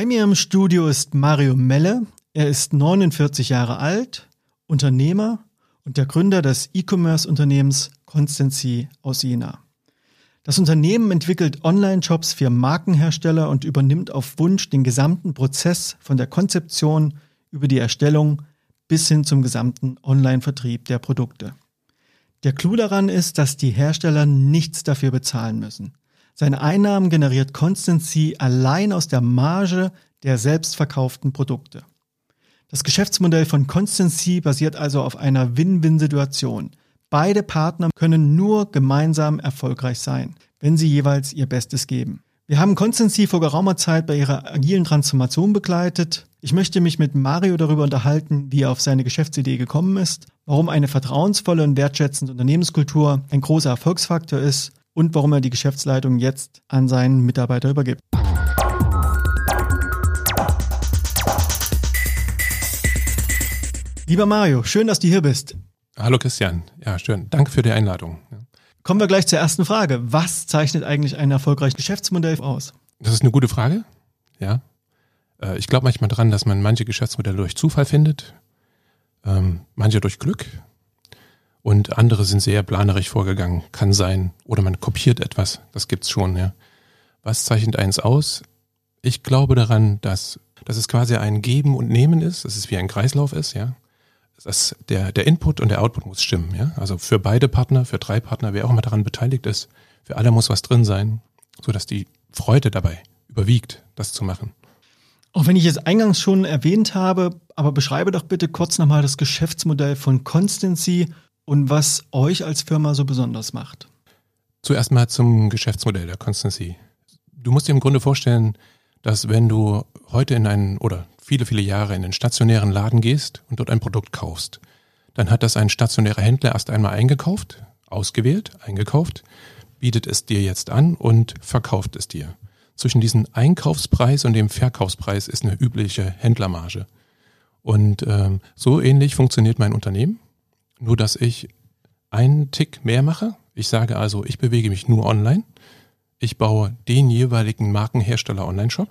Bei mir im Studio ist Mario Melle. Er ist 49 Jahre alt, Unternehmer und der Gründer des E-Commerce-Unternehmens Constancy aus Jena. Das Unternehmen entwickelt Online-Shops für Markenhersteller und übernimmt auf Wunsch den gesamten Prozess von der Konzeption über die Erstellung bis hin zum gesamten Online-Vertrieb der Produkte. Der Clou daran ist, dass die Hersteller nichts dafür bezahlen müssen. Seine Einnahmen generiert Constancy allein aus der Marge der selbstverkauften Produkte. Das Geschäftsmodell von Constancy basiert also auf einer Win-Win-Situation. Beide Partner können nur gemeinsam erfolgreich sein, wenn sie jeweils ihr Bestes geben. Wir haben Constancy vor geraumer Zeit bei ihrer agilen Transformation begleitet. Ich möchte mich mit Mario darüber unterhalten, wie er auf seine Geschäftsidee gekommen ist, warum eine vertrauensvolle und wertschätzende Unternehmenskultur ein großer Erfolgsfaktor ist und warum er die Geschäftsleitung jetzt an seinen Mitarbeiter übergibt. Lieber Mario, schön, dass du hier bist. Hallo Christian, ja schön. Danke für die Einladung. Kommen wir gleich zur ersten Frage. Was zeichnet eigentlich ein erfolgreiches Geschäftsmodell aus? Das ist eine gute Frage. Ja. Äh, ich glaube manchmal dran, dass man manche Geschäftsmodelle durch Zufall findet, ähm, manche durch Glück, und andere sind sehr planerisch vorgegangen. Kann sein. Oder man kopiert etwas. Das gibt's schon, ja. Was zeichnet eins aus? Ich glaube daran, dass, dass es quasi ein Geben und Nehmen ist, dass es wie ein Kreislauf ist, ja. Dass der, der Input und der Output muss stimmen, ja. Also für beide Partner, für drei Partner, wer auch immer daran beteiligt ist, für alle muss was drin sein, so dass die Freude dabei überwiegt, das zu machen. Auch wenn ich es eingangs schon erwähnt habe, aber beschreibe doch bitte kurz nochmal das Geschäftsmodell von Constancy und was euch als Firma so besonders macht. Zuerst mal zum Geschäftsmodell der Constancy. Du musst dir im Grunde vorstellen, dass wenn du heute in einen oder viele, viele Jahre in einen stationären Laden gehst und dort ein Produkt kaufst, dann hat das ein stationärer Händler erst einmal eingekauft, ausgewählt, eingekauft, bietet es dir jetzt an und verkauft es dir. Zwischen diesem Einkaufspreis und dem Verkaufspreis ist eine übliche Händlermarge. Und ähm, so ähnlich funktioniert mein Unternehmen. Nur, dass ich einen Tick mehr mache. Ich sage also, ich bewege mich nur online. Ich baue den jeweiligen Markenhersteller Online-Shop.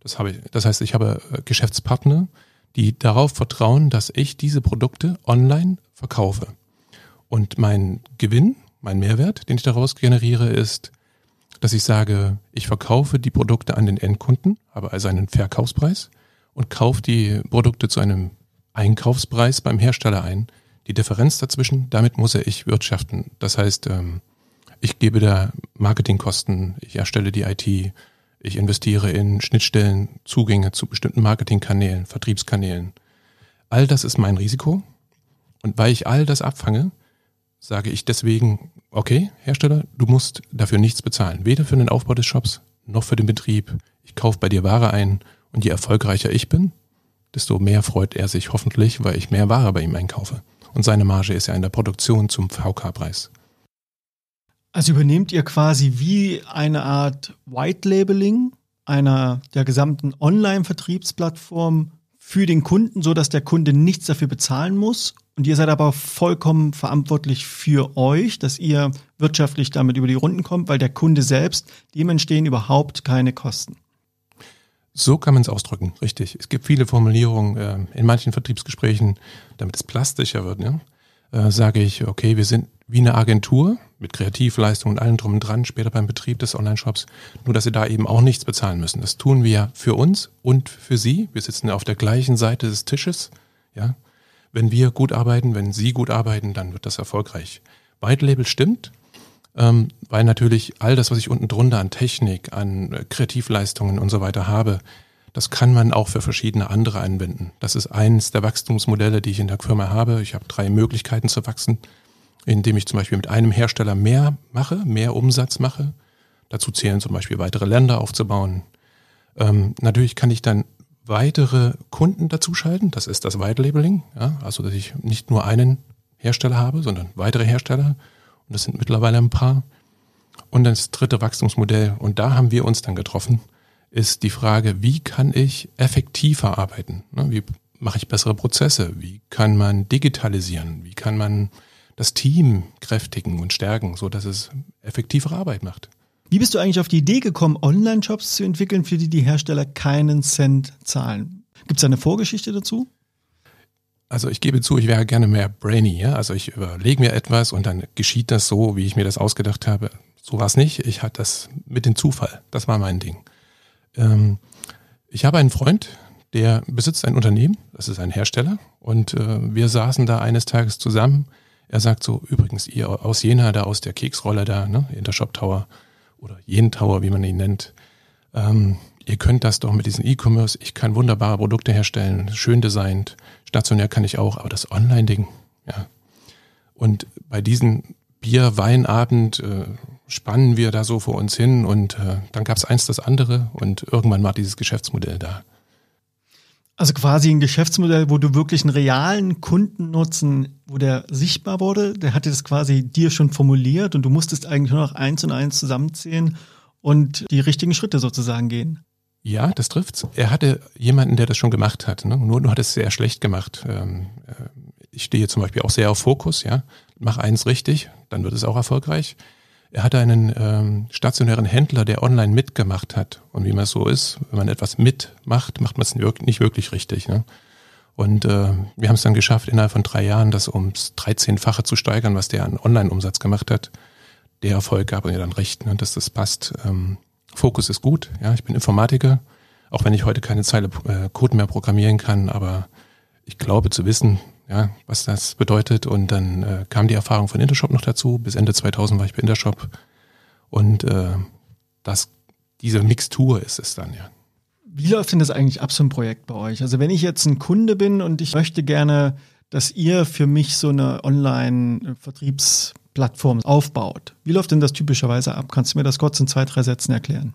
Das, habe ich, das heißt, ich habe äh, Geschäftspartner, die darauf vertrauen, dass ich diese Produkte online verkaufe. Und mein Gewinn, mein Mehrwert, den ich daraus generiere, ist, dass ich sage, ich verkaufe die Produkte an den Endkunden, habe also einen Verkaufspreis und kaufe die Produkte zu einem Einkaufspreis beim Hersteller ein, die Differenz dazwischen, damit muss er ich wirtschaften. Das heißt, ähm, ich gebe da Marketingkosten, ich erstelle die IT, ich investiere in Schnittstellen, Zugänge zu bestimmten Marketingkanälen, Vertriebskanälen. All das ist mein Risiko. Und weil ich all das abfange, sage ich deswegen, okay, Hersteller, du musst dafür nichts bezahlen. Weder für den Aufbau des Shops noch für den Betrieb. Ich kaufe bei dir Ware ein und je erfolgreicher ich bin, desto mehr freut er sich hoffentlich, weil ich mehr Ware bei ihm einkaufe. Und seine Marge ist ja in der Produktion zum VK-Preis. Also übernehmt ihr quasi wie eine Art White Labeling einer der gesamten Online-Vertriebsplattform für den Kunden, so dass der Kunde nichts dafür bezahlen muss. Und ihr seid aber vollkommen verantwortlich für euch, dass ihr wirtschaftlich damit über die Runden kommt, weil der Kunde selbst, dem entstehen überhaupt keine Kosten. So kann man es ausdrücken, richtig. Es gibt viele Formulierungen äh, in manchen Vertriebsgesprächen, damit es plastischer wird. Ne? Äh, sage ich, okay, wir sind wie eine Agentur mit Kreativleistung und allem drum und dran, später beim Betrieb des Online-Shops, nur dass sie da eben auch nichts bezahlen müssen. Das tun wir für uns und für sie. Wir sitzen auf der gleichen Seite des Tisches. Ja, wenn wir gut arbeiten, wenn sie gut arbeiten, dann wird das erfolgreich. White Label stimmt, ähm, weil natürlich all das, was ich unten drunter an Technik, an äh, Kreativleistungen und so weiter habe, das kann man auch für verschiedene andere anwenden. Das ist eins der Wachstumsmodelle, die ich in der Firma habe. Ich habe drei Möglichkeiten zu wachsen, indem ich zum Beispiel mit einem Hersteller mehr mache, mehr Umsatz mache. Dazu zählen zum Beispiel weitere Länder aufzubauen. Ähm, natürlich kann ich dann weitere Kunden dazuschalten. Das ist das White Labeling. Ja? Also, dass ich nicht nur einen Hersteller habe, sondern weitere Hersteller und das sind mittlerweile ein paar. Und das dritte Wachstumsmodell, und da haben wir uns dann getroffen, ist die Frage, wie kann ich effektiver arbeiten? Ne, wie mache ich bessere Prozesse? Wie kann man digitalisieren? Wie kann man das Team kräftigen und stärken, so dass es effektivere Arbeit macht? Wie bist du eigentlich auf die Idee gekommen, Online-Shops zu entwickeln, für die die Hersteller keinen Cent zahlen? Gibt es eine Vorgeschichte dazu? Also ich gebe zu, ich wäre gerne mehr brainy. Ja? Also ich überlege mir etwas und dann geschieht das so, wie ich mir das ausgedacht habe. So war es nicht. Ich hatte das mit dem Zufall. Das war mein Ding. Ähm, ich habe einen Freund, der besitzt ein Unternehmen. Das ist ein Hersteller. Und äh, wir saßen da eines Tages zusammen. Er sagt so, übrigens, ihr aus Jena, da aus der Keksrolle da, ne, in der Shop Tower oder Jen Tower, wie man ihn nennt. Ähm, ihr könnt das doch mit diesem E-Commerce. Ich kann wunderbare Produkte herstellen, schön designt. Stationär kann ich auch, aber das Online-Ding, ja. Und bei diesem Bier-Weinabend äh, spannen wir da so vor uns hin und äh, dann gab es eins das andere und irgendwann war dieses Geschäftsmodell da. Also quasi ein Geschäftsmodell, wo du wirklich einen realen Kundennutzen, wo der sichtbar wurde, der hatte das quasi dir schon formuliert und du musstest eigentlich nur noch eins und eins zusammenzählen und die richtigen Schritte sozusagen gehen. Ja, das trifft's. Er hatte jemanden, der das schon gemacht hat. Ne? Nur du hattest es sehr schlecht gemacht. Ähm, äh, ich stehe zum Beispiel auch sehr auf Fokus, ja. Mach eins richtig, dann wird es auch erfolgreich. Er hatte einen ähm, stationären Händler, der online mitgemacht hat. Und wie man so ist, wenn man etwas mitmacht, macht man es nicht wirklich richtig. Ne? Und äh, wir haben es dann geschafft, innerhalb von drei Jahren das ums 13-fache zu steigern, was der an Online-Umsatz gemacht hat. Der Erfolg gab mir dann recht, ne, dass das passt. Ähm, Fokus ist gut. Ja, ich bin Informatiker, auch wenn ich heute keine Zeile äh, Code mehr programmieren kann, aber ich glaube zu wissen, ja, was das bedeutet. Und dann äh, kam die Erfahrung von Intershop noch dazu. Bis Ende 2000 war ich bei Intershop. Und äh, das, diese Mixtur ist es dann, ja. Wie läuft denn das eigentlich ab, so ein Projekt bei euch? Also wenn ich jetzt ein Kunde bin und ich möchte gerne, dass ihr für mich so eine Online-Vertriebsplattform aufbaut, wie läuft denn das typischerweise ab? Kannst du mir das kurz in zwei, drei Sätzen erklären?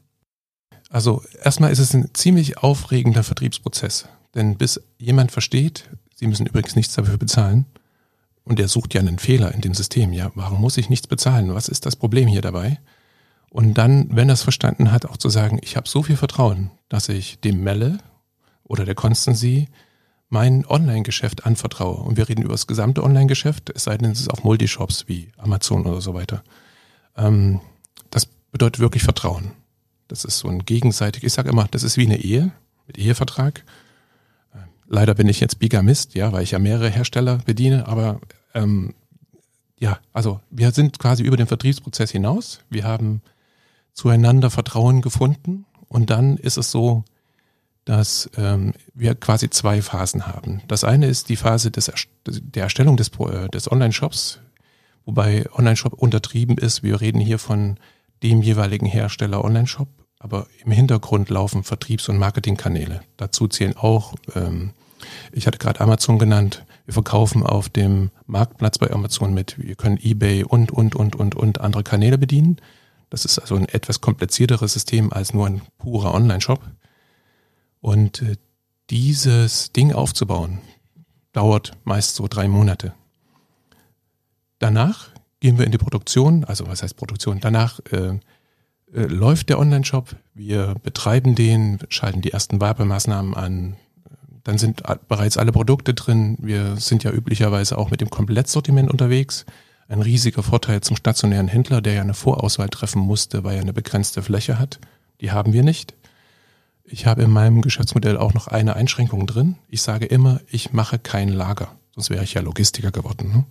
Also erstmal ist es ein ziemlich aufregender Vertriebsprozess. Denn bis jemand versteht, Sie müssen übrigens nichts dafür bezahlen. Und er sucht ja einen Fehler in dem System. Ja, warum muss ich nichts bezahlen? Was ist das Problem hier dabei? Und dann, wenn er es verstanden hat, auch zu sagen, ich habe so viel Vertrauen, dass ich dem Melle oder der Constancy mein Online-Geschäft anvertraue. Und wir reden über das gesamte Online-Geschäft, es sei denn, es ist auf Multishops wie Amazon oder so weiter. Ähm, das bedeutet wirklich Vertrauen. Das ist so ein gegenseitig, ich sage immer, das ist wie eine Ehe mit Ehevertrag. Leider bin ich jetzt Bigamist, ja, weil ich ja mehrere Hersteller bediene, aber ähm, ja, also wir sind quasi über den Vertriebsprozess hinaus. Wir haben zueinander Vertrauen gefunden und dann ist es so, dass ähm, wir quasi zwei Phasen haben. Das eine ist die Phase des, der Erstellung des, äh, des Online-Shops, wobei Online-Shop untertrieben ist. Wir reden hier von dem jeweiligen Hersteller Online-Shop aber im Hintergrund laufen Vertriebs- und Marketingkanäle. Dazu zählen auch, ähm, ich hatte gerade Amazon genannt, wir verkaufen auf dem Marktplatz bei Amazon mit, wir können eBay und, und, und, und, und andere Kanäle bedienen. Das ist also ein etwas komplizierteres System als nur ein purer Online-Shop. Und äh, dieses Ding aufzubauen, dauert meist so drei Monate. Danach gehen wir in die Produktion, also was heißt Produktion? Danach äh, äh, läuft der Online-Shop, wir betreiben den, schalten die ersten Werbemaßnahmen an, dann sind bereits alle Produkte drin. Wir sind ja üblicherweise auch mit dem Komplettsortiment unterwegs. Ein riesiger Vorteil zum stationären Händler, der ja eine Vorauswahl treffen musste, weil er eine begrenzte Fläche hat. Die haben wir nicht. Ich habe in meinem Geschäftsmodell auch noch eine Einschränkung drin. Ich sage immer, ich mache kein Lager. Sonst wäre ich ja Logistiker geworden. Ne?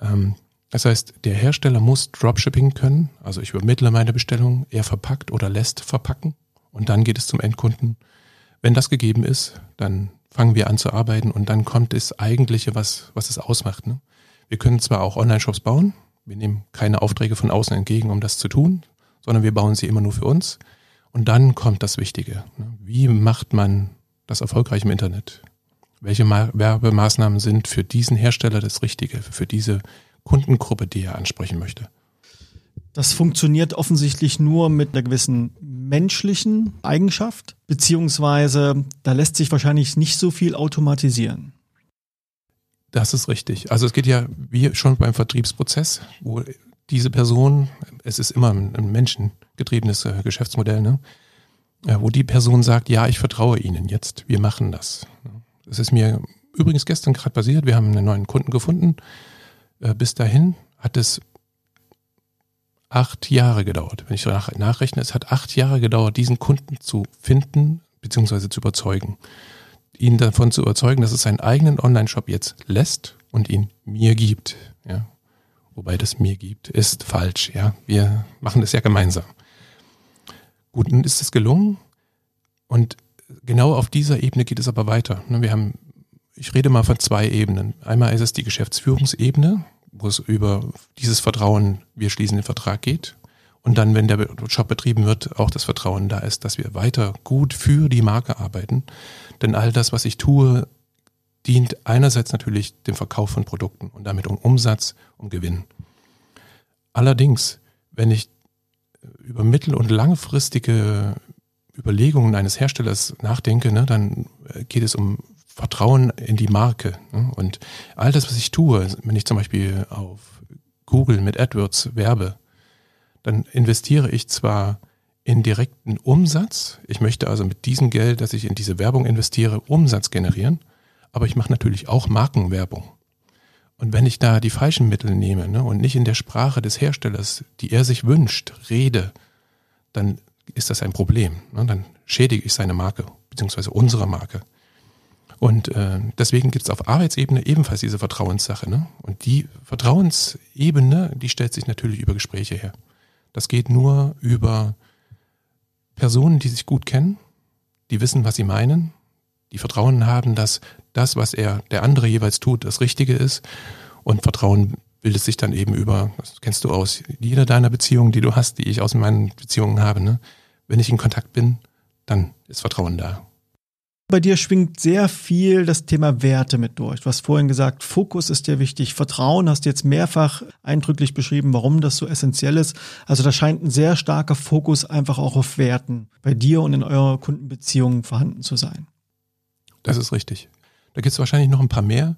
Ähm, das heißt, der Hersteller muss Dropshipping können, also ich übermittle meine Bestellung, er verpackt oder lässt verpacken und dann geht es zum Endkunden. Wenn das gegeben ist, dann fangen wir an zu arbeiten und dann kommt das Eigentliche, was, was es ausmacht. Ne? Wir können zwar auch Online-Shops bauen, wir nehmen keine Aufträge von außen entgegen, um das zu tun, sondern wir bauen sie immer nur für uns. Und dann kommt das Wichtige. Ne? Wie macht man das erfolgreich im Internet? Welche Werbemaßnahmen sind für diesen Hersteller das Richtige, für diese Kundengruppe, die er ansprechen möchte. Das funktioniert offensichtlich nur mit einer gewissen menschlichen Eigenschaft, beziehungsweise da lässt sich wahrscheinlich nicht so viel automatisieren. Das ist richtig. Also es geht ja wie schon beim Vertriebsprozess, wo diese Person, es ist immer ein menschengetriebenes äh, Geschäftsmodell, ne? wo die Person sagt, ja, ich vertraue Ihnen jetzt, wir machen das. Das ist mir übrigens gestern gerade passiert, wir haben einen neuen Kunden gefunden, äh, bis dahin hat es acht Jahre gedauert. Wenn ich nach, nachrechne, es hat acht Jahre gedauert, diesen Kunden zu finden bzw. zu überzeugen. Ihn davon zu überzeugen, dass es seinen eigenen Online-Shop jetzt lässt und ihn mir gibt. Ja. Wobei das mir gibt, ist falsch. Ja. Wir machen das ja gemeinsam. Gut, nun ist es gelungen und genau auf dieser Ebene geht es aber weiter. Ne, wir haben, ich rede mal von zwei Ebenen. Einmal ist es die Geschäftsführungsebene, wo es über dieses Vertrauen, wir schließen den Vertrag geht. Und dann, wenn der Job betrieben wird, auch das Vertrauen da ist, dass wir weiter gut für die Marke arbeiten. Denn all das, was ich tue, dient einerseits natürlich dem Verkauf von Produkten und damit um Umsatz, um Gewinn. Allerdings, wenn ich über mittel- und langfristige Überlegungen eines Herstellers nachdenke, ne, dann geht es um Vertrauen in die Marke. Ne? Und all das, was ich tue, wenn ich zum Beispiel auf Google mit AdWords werbe, dann investiere ich zwar in direkten Umsatz, ich möchte also mit diesem Geld, das ich in diese Werbung investiere, Umsatz generieren, aber ich mache natürlich auch Markenwerbung. Und wenn ich da die falschen Mittel nehme ne, und nicht in der Sprache des Herstellers, die er sich wünscht, rede, dann ist das ein Problem. Ne? Dann schädige ich seine Marke, beziehungsweise unsere Marke. Und äh, deswegen gibt es auf Arbeitsebene ebenfalls diese Vertrauenssache. Ne? Und die Vertrauensebene, die stellt sich natürlich über Gespräche her. Das geht nur über Personen, die sich gut kennen, die wissen, was sie meinen, die Vertrauen haben, dass das, was er, der andere jeweils tut, das Richtige ist. Und Vertrauen bildet sich dann eben über, das kennst du aus jeder deiner Beziehungen, die du hast, die ich aus meinen Beziehungen habe. Ne? Wenn ich in Kontakt bin, dann ist Vertrauen da. Bei dir schwingt sehr viel das Thema Werte mit durch. Du hast vorhin gesagt, Fokus ist dir wichtig, Vertrauen hast du jetzt mehrfach eindrücklich beschrieben, warum das so essentiell ist. Also da scheint ein sehr starker Fokus einfach auch auf Werten bei dir und in eurer Kundenbeziehung vorhanden zu sein. Das ist richtig. Da gibt es wahrscheinlich noch ein paar mehr.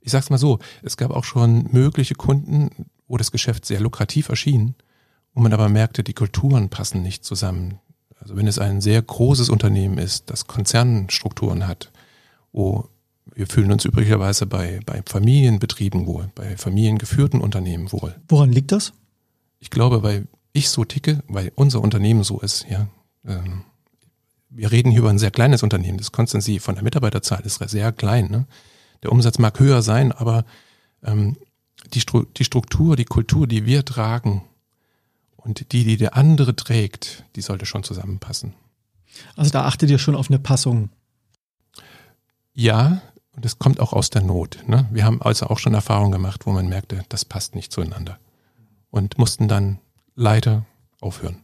Ich sag's mal so, es gab auch schon mögliche Kunden, wo das Geschäft sehr lukrativ erschien, wo man aber merkte, die Kulturen passen nicht zusammen. Also wenn es ein sehr großes Unternehmen ist, das Konzernstrukturen hat, wo wir fühlen uns üblicherweise bei, bei Familienbetrieben wohl, bei familiengeführten Unternehmen wohl. Woran liegt das? Ich glaube, weil ich so ticke, weil unser Unternehmen so ist, ja. Ähm, wir reden hier über ein sehr kleines Unternehmen. Das Constancy von der Mitarbeiterzahl ist sehr klein. Ne? Der Umsatz mag höher sein, aber ähm, die, Stru die Struktur, die Kultur, die wir tragen, und die, die der andere trägt, die sollte schon zusammenpassen. Also da achtet ihr schon auf eine Passung. Ja, und es kommt auch aus der Not. Ne? Wir haben also auch schon Erfahrungen gemacht, wo man merkte, das passt nicht zueinander. Und mussten dann leider aufhören.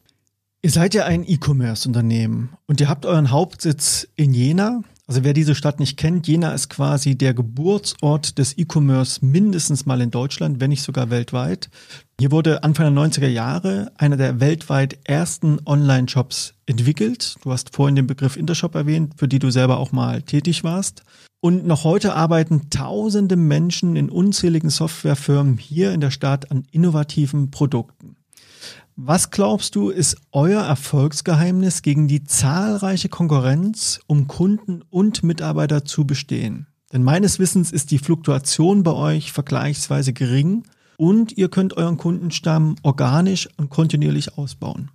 Ihr seid ja ein E-Commerce-Unternehmen und ihr habt euren Hauptsitz in Jena. Also wer diese Stadt nicht kennt, Jena ist quasi der Geburtsort des E-Commerce mindestens mal in Deutschland, wenn nicht sogar weltweit. Hier wurde Anfang der 90er Jahre einer der weltweit ersten Online-Shops entwickelt. Du hast vorhin den Begriff Intershop erwähnt, für die du selber auch mal tätig warst. Und noch heute arbeiten tausende Menschen in unzähligen Softwarefirmen hier in der Stadt an innovativen Produkten. Was glaubst du, ist euer Erfolgsgeheimnis gegen die zahlreiche Konkurrenz, um Kunden und Mitarbeiter zu bestehen? Denn meines Wissens ist die Fluktuation bei euch vergleichsweise gering und ihr könnt euren Kundenstamm organisch und kontinuierlich ausbauen.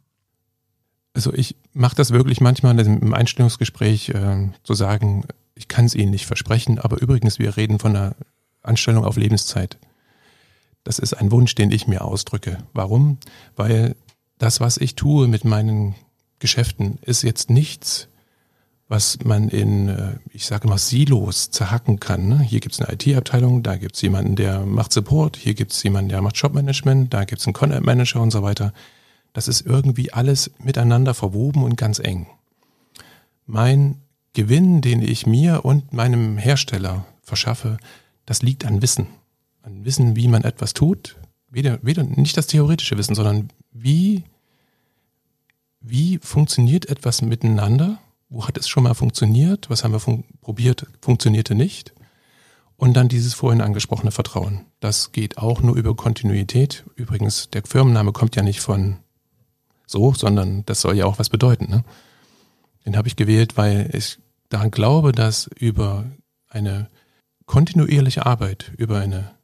Also ich mache das wirklich manchmal im Einstellungsgespräch äh, zu sagen, ich kann es Ihnen nicht versprechen, aber übrigens, wir reden von einer Anstellung auf Lebenszeit. Das ist ein Wunsch, den ich mir ausdrücke. Warum? Weil das, was ich tue mit meinen Geschäften, ist jetzt nichts, was man in, äh, ich sage mal, Silos zerhacken kann. Ne? Hier gibt es eine IT-Abteilung, da gibt es jemanden, der macht Support, hier gibt es jemanden, der macht Shop-Management, da gibt es einen Content-Manager und so weiter. Das ist irgendwie alles miteinander verwoben und ganz eng. Mein Gewinn, den ich mir und meinem Hersteller verschaffe, das liegt an Wissen an Wissen, wie man etwas tut. Weder, weder nicht das theoretische Wissen, sondern wie, wie funktioniert etwas miteinander? Wo hat es schon mal funktioniert? Was haben wir fun probiert, funktionierte nicht? Und dann dieses vorhin angesprochene Vertrauen. Das geht auch nur über Kontinuität. Übrigens, der Firmenname kommt ja nicht von so, sondern das soll ja auch was bedeuten. Ne? Den habe ich gewählt, weil ich daran glaube, dass über eine kontinuierliche Arbeit, über eine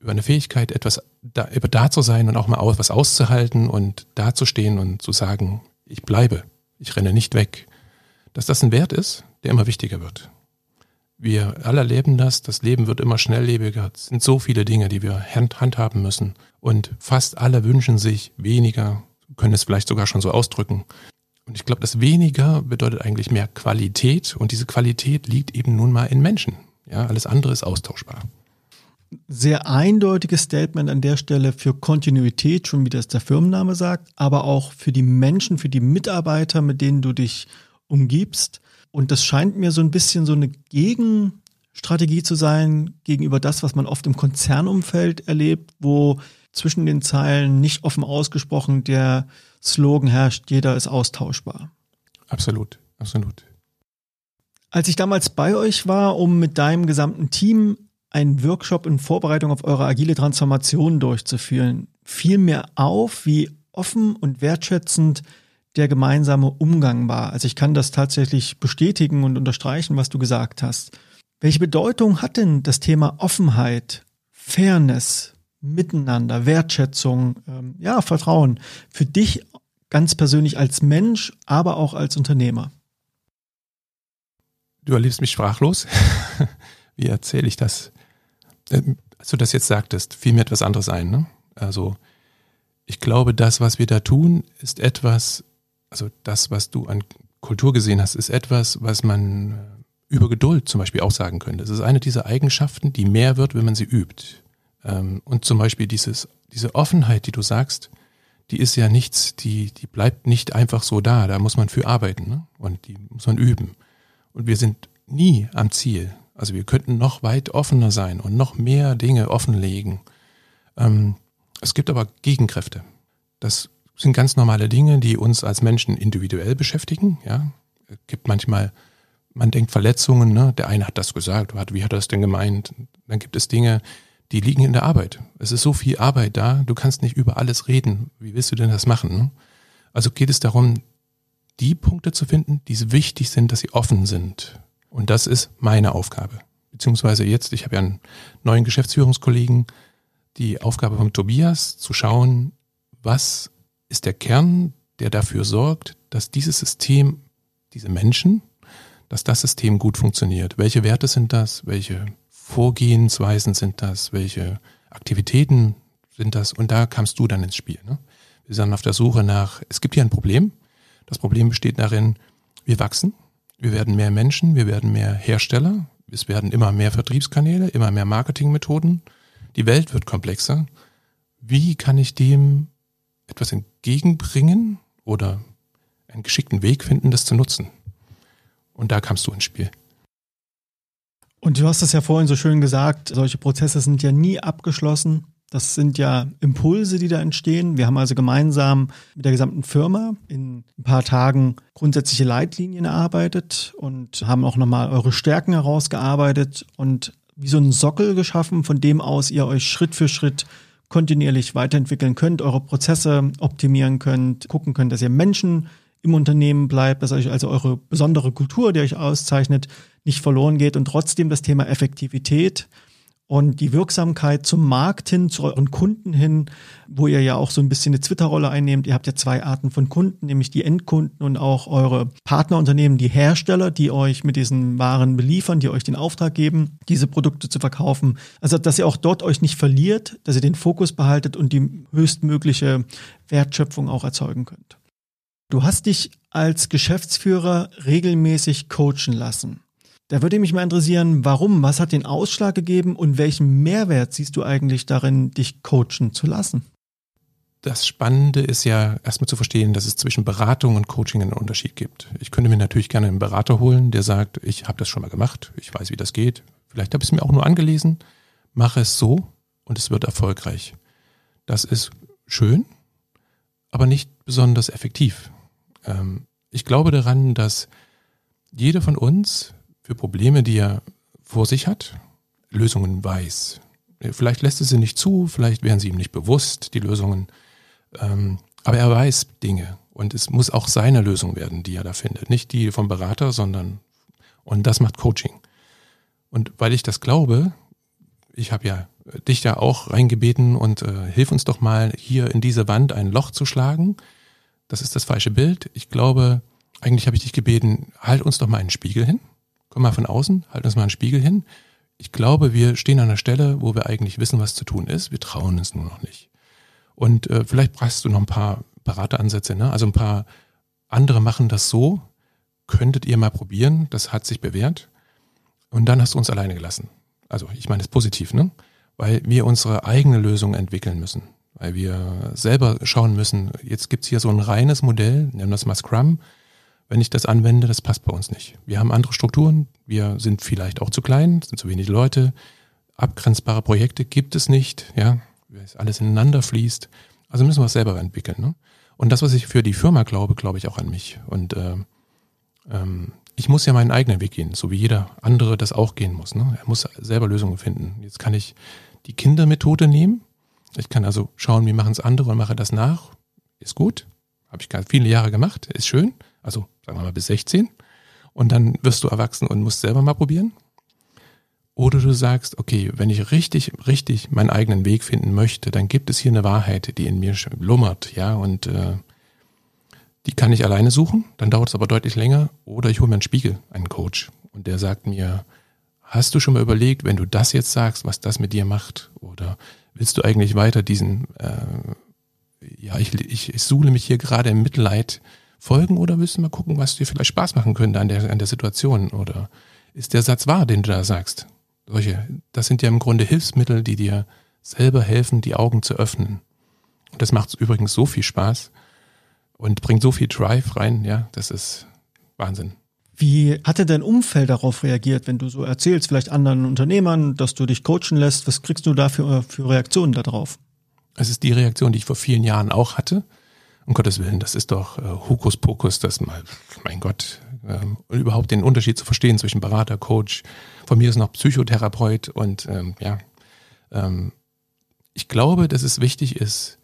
über eine Fähigkeit, etwas da, da zu sein und auch mal aus, was auszuhalten und da zu stehen und zu sagen, ich bleibe, ich renne nicht weg, dass das ein Wert ist, der immer wichtiger wird. Wir alle erleben das, das Leben wird immer schnelllebiger, es sind so viele Dinge, die wir handhaben müssen und fast alle wünschen sich weniger, können es vielleicht sogar schon so ausdrücken. Und ich glaube, das weniger bedeutet eigentlich mehr Qualität und diese Qualität liegt eben nun mal in Menschen. Ja, alles andere ist austauschbar sehr eindeutiges Statement an der Stelle für Kontinuität, schon wie das der Firmenname sagt, aber auch für die Menschen, für die Mitarbeiter, mit denen du dich umgibst. Und das scheint mir so ein bisschen so eine Gegenstrategie zu sein gegenüber das, was man oft im Konzernumfeld erlebt, wo zwischen den Zeilen nicht offen ausgesprochen der Slogan herrscht, jeder ist austauschbar. Absolut, absolut. Als ich damals bei euch war, um mit deinem gesamten Team einen Workshop in Vorbereitung auf eure agile Transformation durchzuführen, fiel mir auf, wie offen und wertschätzend der gemeinsame Umgang war. Also ich kann das tatsächlich bestätigen und unterstreichen, was du gesagt hast. Welche Bedeutung hat denn das Thema Offenheit, Fairness, Miteinander, Wertschätzung, ähm, ja, Vertrauen für dich ganz persönlich als Mensch, aber auch als Unternehmer? Du erlebst mich sprachlos. Wie erzähle ich das? Ähm, als du das jetzt sagtest, fiel mir etwas anderes ein. Ne? Also ich glaube, das, was wir da tun, ist etwas, also das, was du an Kultur gesehen hast, ist etwas, was man äh, über Geduld zum Beispiel auch sagen könnte. Es ist eine dieser Eigenschaften, die mehr wird, wenn man sie übt. Ähm, und zum Beispiel dieses, diese Offenheit, die du sagst, die ist ja nichts, die, die bleibt nicht einfach so da. Da muss man für arbeiten ne? und die muss man üben. Und wir sind nie am Ziel. Also wir könnten noch weit offener sein und noch mehr Dinge offenlegen. Ähm, es gibt aber Gegenkräfte. Das sind ganz normale Dinge, die uns als Menschen individuell beschäftigen. Ja, es gibt manchmal, man denkt Verletzungen. Ne? Der eine hat das gesagt, wie hat er das denn gemeint? Dann gibt es Dinge, die liegen in der Arbeit. Es ist so viel Arbeit da. Du kannst nicht über alles reden. Wie willst du denn das machen? Ne? Also geht es darum, die Punkte zu finden, die wichtig sind, dass sie offen sind. Und das ist meine Aufgabe. Beziehungsweise jetzt, ich habe ja einen neuen Geschäftsführungskollegen, die Aufgabe von Tobias zu schauen, was ist der Kern, der dafür sorgt, dass dieses System, diese Menschen, dass das System gut funktioniert. Welche Werte sind das? Welche Vorgehensweisen sind das? Welche Aktivitäten sind das? Und da kamst du dann ins Spiel. Ne? Wir sind auf der Suche nach, es gibt hier ein Problem. Das Problem besteht darin, wir wachsen, wir werden mehr Menschen, wir werden mehr Hersteller, es werden immer mehr Vertriebskanäle, immer mehr Marketingmethoden. Die Welt wird komplexer. Wie kann ich dem etwas entgegenbringen oder einen geschickten Weg finden, das zu nutzen? Und da kamst du ins Spiel. Und du hast es ja vorhin so schön gesagt, solche Prozesse sind ja nie abgeschlossen. Das sind ja Impulse, die da entstehen. Wir haben also gemeinsam mit der gesamten Firma in ein paar Tagen grundsätzliche Leitlinien erarbeitet und haben auch nochmal eure Stärken herausgearbeitet und wie so einen Sockel geschaffen, von dem aus ihr euch Schritt für Schritt kontinuierlich weiterentwickeln könnt, eure Prozesse optimieren könnt, gucken könnt, dass ihr Menschen im Unternehmen bleibt, dass euch also eure besondere Kultur, die euch auszeichnet, nicht verloren geht und trotzdem das Thema Effektivität und die Wirksamkeit zum Markt hin, zu euren Kunden hin, wo ihr ja auch so ein bisschen eine Twitter-Rolle einnehmt. Ihr habt ja zwei Arten von Kunden, nämlich die Endkunden und auch eure Partnerunternehmen, die Hersteller, die euch mit diesen Waren beliefern, die euch den Auftrag geben, diese Produkte zu verkaufen. Also, dass ihr auch dort euch nicht verliert, dass ihr den Fokus behaltet und die höchstmögliche Wertschöpfung auch erzeugen könnt. Du hast dich als Geschäftsführer regelmäßig coachen lassen. Da würde mich mal interessieren, warum, was hat den Ausschlag gegeben und welchen Mehrwert siehst du eigentlich darin, dich coachen zu lassen? Das Spannende ist ja erstmal zu verstehen, dass es zwischen Beratung und Coaching einen Unterschied gibt. Ich könnte mir natürlich gerne einen Berater holen, der sagt, ich habe das schon mal gemacht, ich weiß, wie das geht. Vielleicht habe ich es mir auch nur angelesen, mache es so und es wird erfolgreich. Das ist schön, aber nicht besonders effektiv. Ähm, ich glaube daran, dass jeder von uns für Probleme, die er vor sich hat, Lösungen weiß. Vielleicht lässt es sie nicht zu, vielleicht wären sie ihm nicht bewusst, die Lösungen. Ähm, aber er weiß Dinge und es muss auch seine Lösung werden, die er da findet. Nicht die vom Berater, sondern, und das macht Coaching. Und weil ich das glaube, ich habe ja dich da auch reingebeten und äh, hilf uns doch mal hier in diese Wand ein Loch zu schlagen. Das ist das falsche Bild. Ich glaube, eigentlich habe ich dich gebeten, halt uns doch mal einen Spiegel hin. Komm mal von außen, halt uns mal einen Spiegel hin. Ich glaube, wir stehen an einer Stelle, wo wir eigentlich wissen, was zu tun ist. Wir trauen es nur noch nicht. Und äh, vielleicht brauchst du noch ein paar Berateransätze, ne? Also ein paar andere machen das so. Könntet ihr mal probieren? Das hat sich bewährt. Und dann hast du uns alleine gelassen. Also ich meine es positiv, ne? Weil wir unsere eigene Lösung entwickeln müssen. Weil wir selber schauen müssen, jetzt gibt's hier so ein reines Modell, nennen das mal Scrum. Wenn ich das anwende, das passt bei uns nicht. Wir haben andere Strukturen, wir sind vielleicht auch zu klein, sind zu wenig Leute, abgrenzbare Projekte gibt es nicht, ja, alles ineinander fließt. Also müssen wir es selber entwickeln. Ne? Und das, was ich für die Firma glaube, glaube ich auch an mich. Und äh, ähm, ich muss ja meinen eigenen Weg gehen, so wie jeder andere das auch gehen muss. Ne? Er muss selber Lösungen finden. Jetzt kann ich die Kindermethode nehmen. Ich kann also schauen, wie machen es andere und mache das nach. Ist gut. Habe ich viele Jahre gemacht. Ist schön. Also sagen wir mal bis 16. Und dann wirst du erwachsen und musst selber mal probieren. Oder du sagst, okay, wenn ich richtig, richtig meinen eigenen Weg finden möchte, dann gibt es hier eine Wahrheit, die in mir lummert, ja, und äh, die kann ich alleine suchen, dann dauert es aber deutlich länger. Oder ich hole mir einen Spiegel, einen Coach, und der sagt mir, hast du schon mal überlegt, wenn du das jetzt sagst, was das mit dir macht? Oder willst du eigentlich weiter diesen, äh, ja, ich, ich, ich suhle mich hier gerade im Mitleid folgen oder willst du mal gucken, was dir vielleicht Spaß machen könnte an der, an der Situation? Oder ist der Satz wahr, den du da sagst? Solche, das sind ja im Grunde Hilfsmittel, die dir selber helfen, die Augen zu öffnen. Und das macht übrigens so viel Spaß und bringt so viel Drive rein, ja, das ist Wahnsinn. Wie hatte dein Umfeld darauf reagiert, wenn du so erzählst, vielleicht anderen Unternehmern, dass du dich coachen lässt? Was kriegst du da für, für Reaktionen darauf? Es ist die Reaktion, die ich vor vielen Jahren auch hatte. Um Gottes Willen, das ist doch äh, Hokuspokus, das mal, mein Gott, ähm, überhaupt den Unterschied zu verstehen zwischen Berater, Coach, von mir ist noch Psychotherapeut und ähm, ja, ähm, ich glaube, dass es wichtig ist,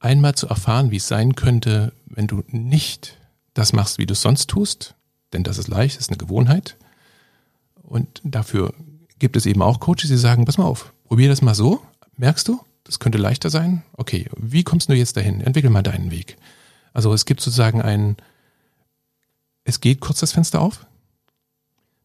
einmal zu erfahren, wie es sein könnte, wenn du nicht das machst, wie du es sonst tust, denn das ist leicht, das ist eine Gewohnheit. Und dafür gibt es eben auch Coaches, die sagen, pass mal auf, probier das mal so, merkst du, das könnte leichter sein. Okay, wie kommst du jetzt dahin? Entwickel mal deinen Weg. Also es gibt sozusagen ein, es geht kurz das Fenster auf,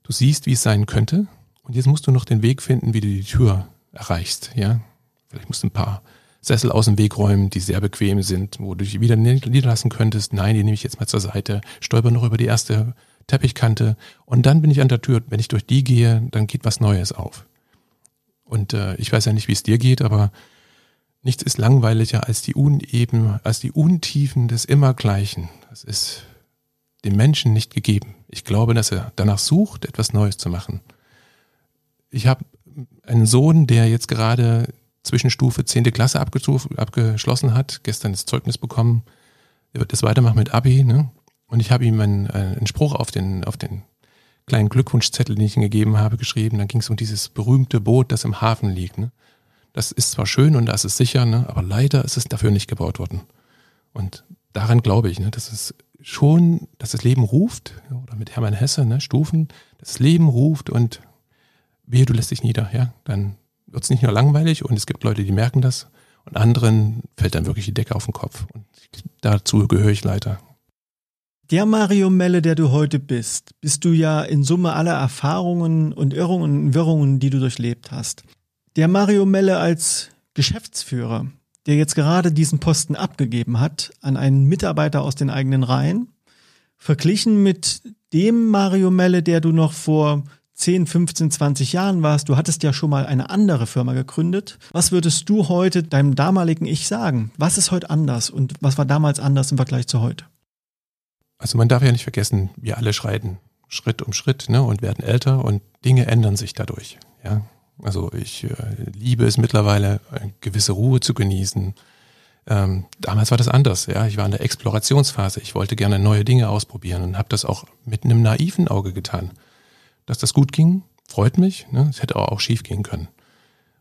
du siehst, wie es sein könnte und jetzt musst du noch den Weg finden, wie du die Tür erreichst, ja. Vielleicht musst du ein paar Sessel aus dem Weg räumen, die sehr bequem sind, wo du dich wieder niederlassen könntest. Nein, die nehme ich jetzt mal zur Seite, stolper noch über die erste Teppichkante und dann bin ich an der Tür. Wenn ich durch die gehe, dann geht was Neues auf. Und äh, ich weiß ja nicht, wie es dir geht, aber nichts ist langweiliger als die Uneben, als die Untiefen des Immergleichen. Das ist dem Menschen nicht gegeben. Ich glaube, dass er danach sucht, etwas Neues zu machen. Ich habe einen Sohn, der jetzt gerade Zwischenstufe 10. Klasse abgeschlossen hat, gestern das Zeugnis bekommen. Er wird jetzt weitermachen mit Abi, ne? Und ich habe ihm einen, einen Spruch auf den, auf den kleinen Glückwunschzettel, den ich ihm gegeben habe, geschrieben. Dann ging es um dieses berühmte Boot, das im Hafen liegt. Ne? Das ist zwar schön und das ist sicher, ne? aber leider ist es dafür nicht gebaut worden. Und daran glaube ich, ne? dass es schon, dass das Leben ruft, oder mit Hermann Hesse, ne? Stufen, das Leben ruft und wehe, du lässt dich nieder, ja, dann wird es nicht nur langweilig und es gibt Leute, die merken das und anderen fällt dann wirklich die Decke auf den Kopf. Und dazu gehöre ich leider. Der Mario Melle, der du heute bist, bist du ja in Summe aller Erfahrungen und Irrungen und Wirrungen, die du durchlebt hast. Der Mario Melle als Geschäftsführer, der jetzt gerade diesen Posten abgegeben hat an einen Mitarbeiter aus den eigenen Reihen, verglichen mit dem Mario Melle, der du noch vor 10, 15, 20 Jahren warst, du hattest ja schon mal eine andere Firma gegründet. Was würdest du heute deinem damaligen Ich sagen? Was ist heute anders und was war damals anders im Vergleich zu heute? Also man darf ja nicht vergessen, wir alle schreiten Schritt um Schritt ne, und werden älter und Dinge ändern sich dadurch. Ja, also ich äh, liebe es mittlerweile, eine gewisse Ruhe zu genießen. Ähm, damals war das anders. Ja, ich war in der Explorationsphase. Ich wollte gerne neue Dinge ausprobieren und habe das auch mit einem naiven Auge getan dass das gut ging, freut mich. Ne? Es hätte auch schief gehen können.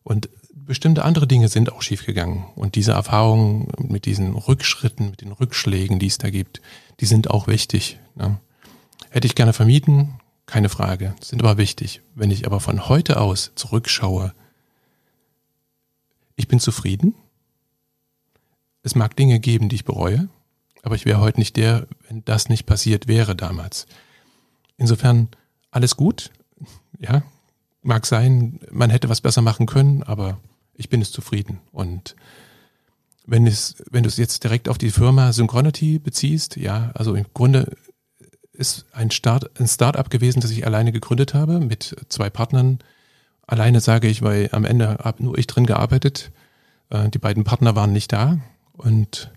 Und bestimmte andere Dinge sind auch schief gegangen. Und diese Erfahrungen mit diesen Rückschritten, mit den Rückschlägen, die es da gibt, die sind auch wichtig. Ne? Hätte ich gerne vermieden, keine Frage, sind aber wichtig. Wenn ich aber von heute aus zurückschaue, ich bin zufrieden. Es mag Dinge geben, die ich bereue, aber ich wäre heute nicht der, wenn das nicht passiert wäre damals. Insofern alles gut. Ja, mag sein, man hätte was besser machen können, aber ich bin es zufrieden. Und wenn es, wenn du es jetzt direkt auf die Firma Synchronity beziehst, ja, also im Grunde ist ein Start, ein Start-up gewesen, das ich alleine gegründet habe mit zwei Partnern. Alleine sage ich, weil am Ende habe nur ich drin gearbeitet. Äh, die beiden Partner waren nicht da und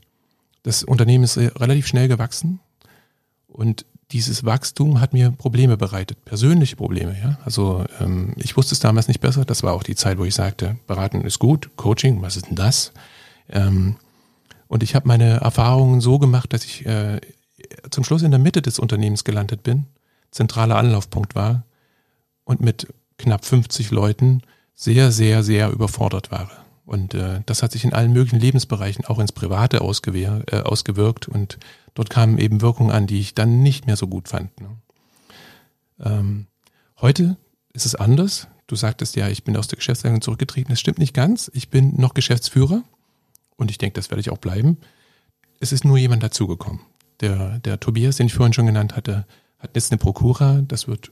das Unternehmen ist relativ schnell gewachsen und dieses Wachstum hat mir Probleme bereitet, persönliche Probleme. Ja, also ähm, ich wusste es damals nicht besser. Das war auch die Zeit, wo ich sagte, beraten ist gut, Coaching, was ist denn das? Ähm, und ich habe meine Erfahrungen so gemacht, dass ich äh, zum Schluss in der Mitte des Unternehmens gelandet bin, zentraler Anlaufpunkt war und mit knapp 50 Leuten sehr, sehr, sehr überfordert war. Und äh, das hat sich in allen möglichen Lebensbereichen, auch ins Private ausgewir äh, ausgewirkt. Und dort kamen eben Wirkungen an, die ich dann nicht mehr so gut fand. Ne? Ähm, heute ist es anders. Du sagtest ja, ich bin aus der Geschäftsleitung zurückgetreten. Das stimmt nicht ganz. Ich bin noch Geschäftsführer und ich denke, das werde ich auch bleiben. Es ist nur jemand dazugekommen. Der, der Tobias, den ich vorhin schon genannt hatte, hat jetzt eine Prokura. Das wird,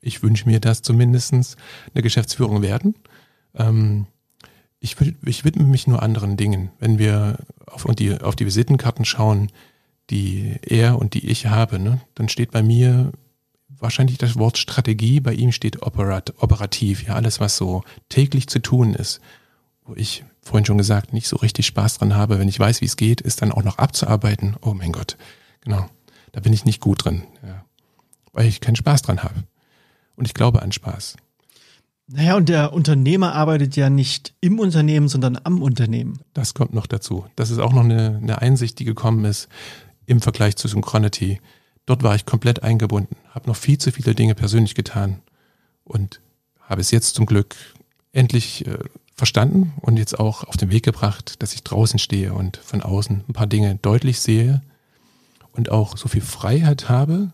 ich wünsche mir das zumindestens eine Geschäftsführung werden. Ähm, ich, ich widme mich nur anderen Dingen. Wenn wir auf die, auf die Visitenkarten schauen, die er und die ich habe, ne, dann steht bei mir wahrscheinlich das Wort Strategie, bei ihm steht operat, operativ, ja, alles, was so täglich zu tun ist, wo ich vorhin schon gesagt nicht so richtig Spaß dran habe, wenn ich weiß, wie es geht, ist dann auch noch abzuarbeiten. Oh mein Gott, genau, da bin ich nicht gut drin, ja, weil ich keinen Spaß dran habe. Und ich glaube an Spaß. Naja, und der Unternehmer arbeitet ja nicht im Unternehmen, sondern am Unternehmen. Das kommt noch dazu. Das ist auch noch eine, eine Einsicht, die gekommen ist im Vergleich zu Synchronity. Dort war ich komplett eingebunden, habe noch viel zu viele Dinge persönlich getan und habe es jetzt zum Glück endlich äh, verstanden und jetzt auch auf den Weg gebracht, dass ich draußen stehe und von außen ein paar Dinge deutlich sehe und auch so viel Freiheit habe,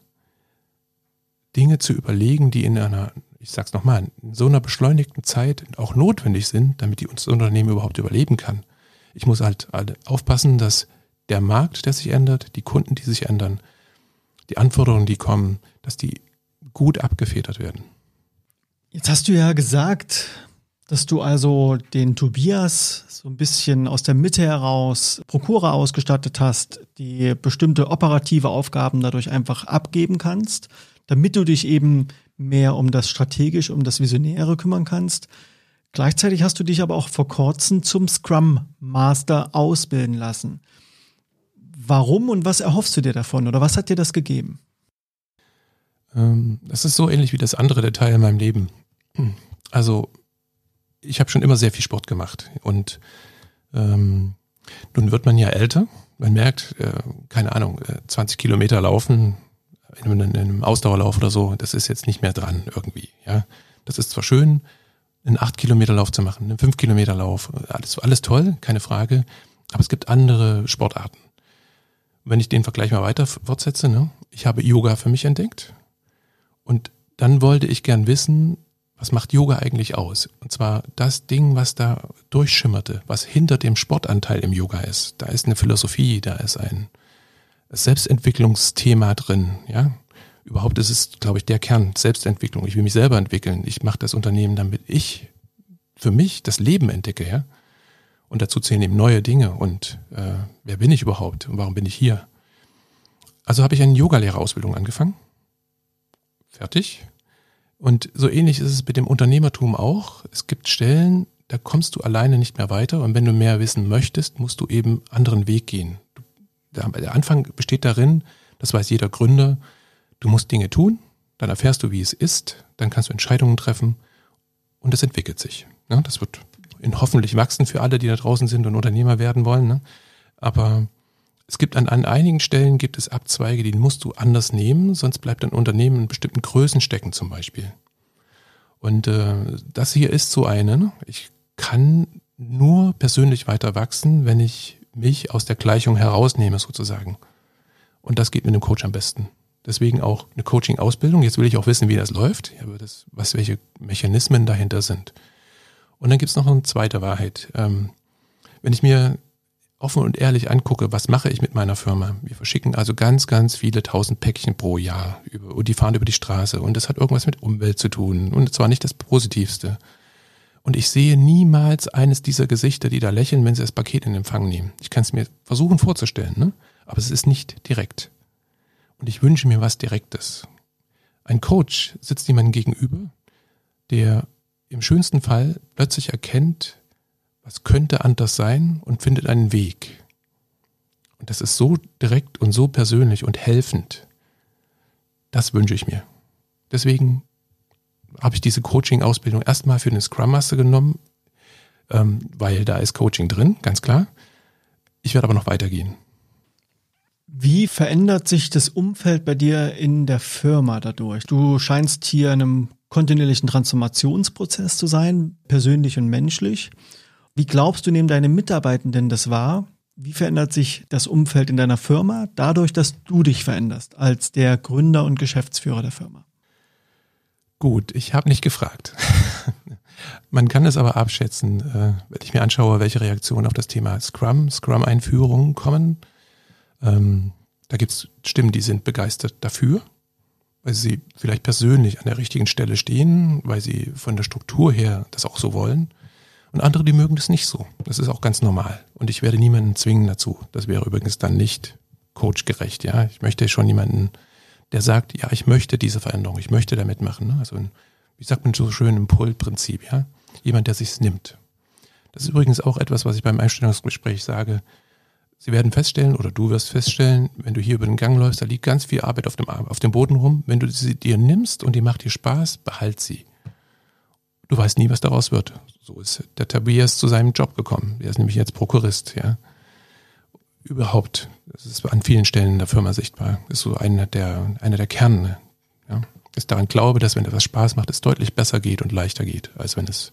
Dinge zu überlegen, die in einer ich sag's nochmal, in so einer beschleunigten Zeit auch notwendig sind, damit die das Unternehmen überhaupt überleben kann. Ich muss halt aufpassen, dass der Markt, der sich ändert, die Kunden, die sich ändern, die Anforderungen, die kommen, dass die gut abgefedert werden. Jetzt hast du ja gesagt, dass du also den Tobias so ein bisschen aus der Mitte heraus Prokura ausgestattet hast, die bestimmte operative Aufgaben dadurch einfach abgeben kannst, damit du dich eben mehr um das Strategische, um das Visionäre kümmern kannst. Gleichzeitig hast du dich aber auch vor kurzem zum Scrum Master ausbilden lassen. Warum und was erhoffst du dir davon oder was hat dir das gegeben? Ähm, das ist so ähnlich wie das andere Detail in meinem Leben. Also ich habe schon immer sehr viel Sport gemacht und ähm, nun wird man ja älter. Man merkt, äh, keine Ahnung, 20 äh, Kilometer laufen in einem, in einem Ausdauerlauf oder so, das ist jetzt nicht mehr dran irgendwie. Ja, das ist zwar schön, einen 8 Kilometer Lauf zu machen, einen 5 Kilometer Lauf, alles, alles toll, keine Frage. Aber es gibt andere Sportarten. Wenn ich den Vergleich mal weiter fortsetze, ne? ich habe Yoga für mich entdeckt und dann wollte ich gern wissen, was macht Yoga eigentlich aus? Und zwar das Ding, was da durchschimmerte, was hinter dem Sportanteil im Yoga ist. Da ist eine Philosophie, da ist ein, Selbstentwicklungsthema drin, ja. Überhaupt ist es, glaube ich, der Kern, Selbstentwicklung. Ich will mich selber entwickeln. Ich mache das Unternehmen, damit ich für mich das Leben entdecke, ja. Und dazu zählen eben neue Dinge. Und äh, wer bin ich überhaupt und warum bin ich hier? Also habe ich eine Yogalehrerausbildung angefangen. Fertig. Und so ähnlich ist es mit dem Unternehmertum auch. Es gibt Stellen, da kommst du alleine nicht mehr weiter. Und wenn du mehr wissen möchtest, musst du eben anderen Weg gehen der Anfang besteht darin, das weiß jeder Gründer, du musst Dinge tun, dann erfährst du, wie es ist, dann kannst du Entscheidungen treffen und es entwickelt sich. Ja, das wird in hoffentlich wachsen für alle, die da draußen sind und Unternehmer werden wollen. Ne? Aber es gibt an, an einigen Stellen gibt es Abzweige, die musst du anders nehmen, sonst bleibt dein Unternehmen in bestimmten Größen stecken zum Beispiel. Und äh, das hier ist so eine. Ne? Ich kann nur persönlich weiter wachsen, wenn ich mich aus der Gleichung herausnehme sozusagen. Und das geht mit einem Coach am besten. Deswegen auch eine Coaching-Ausbildung. Jetzt will ich auch wissen, wie das läuft, ja, was welche Mechanismen dahinter sind. Und dann gibt's noch eine zweite Wahrheit. Ähm, wenn ich mir offen und ehrlich angucke, was mache ich mit meiner Firma? Wir verschicken also ganz, ganz viele tausend Päckchen pro Jahr über, und die fahren über die Straße und das hat irgendwas mit Umwelt zu tun und zwar nicht das Positivste. Und ich sehe niemals eines dieser Gesichter, die da lächeln, wenn sie das Paket in Empfang nehmen. Ich kann es mir versuchen vorzustellen, ne? aber es ist nicht direkt. Und ich wünsche mir was Direktes. Ein Coach sitzt jemandem gegenüber, der im schönsten Fall plötzlich erkennt, was könnte anders sein und findet einen Weg. Und das ist so direkt und so persönlich und helfend. Das wünsche ich mir. Deswegen habe ich diese Coaching-Ausbildung erstmal für den Scrum Master genommen, ähm, weil da ist Coaching drin, ganz klar. Ich werde aber noch weitergehen. Wie verändert sich das Umfeld bei dir in der Firma dadurch? Du scheinst hier in einem kontinuierlichen Transformationsprozess zu sein, persönlich und menschlich. Wie glaubst du, nehmen deine Mitarbeitenden das wahr? Wie verändert sich das Umfeld in deiner Firma dadurch, dass du dich veränderst als der Gründer und Geschäftsführer der Firma? Gut, ich habe nicht gefragt. Man kann es aber abschätzen, äh, wenn ich mir anschaue, welche Reaktionen auf das Thema Scrum, Scrum-Einführungen kommen. Ähm, da gibt es Stimmen, die sind begeistert dafür, weil sie vielleicht persönlich an der richtigen Stelle stehen, weil sie von der Struktur her das auch so wollen. Und andere, die mögen das nicht so. Das ist auch ganz normal. Und ich werde niemanden zwingen dazu. Das wäre übrigens dann nicht coachgerecht. Ja, ich möchte schon jemanden, der sagt, ja, ich möchte diese Veränderung, ich möchte da mitmachen. Ne? Also, ein, wie sagt man so schön, im Pull-Prinzip. Ja, jemand, der sich's nimmt. Das ist übrigens auch etwas, was ich beim Einstellungsgespräch sage. Sie werden feststellen, oder du wirst feststellen, wenn du hier über den Gang läufst, da liegt ganz viel Arbeit auf dem, auf dem Boden rum. Wenn du sie dir nimmst und die macht dir Spaß, behalt sie. Du weißt nie, was daraus wird. So ist der Tobias zu seinem Job gekommen. Er ist nämlich jetzt Prokurist, ja. Überhaupt, das ist an vielen Stellen in der Firma sichtbar, ist so einer der, einer der Kerne, ja. Ist daran glaube, dass wenn etwas Spaß macht, es deutlich besser geht und leichter geht, als wenn es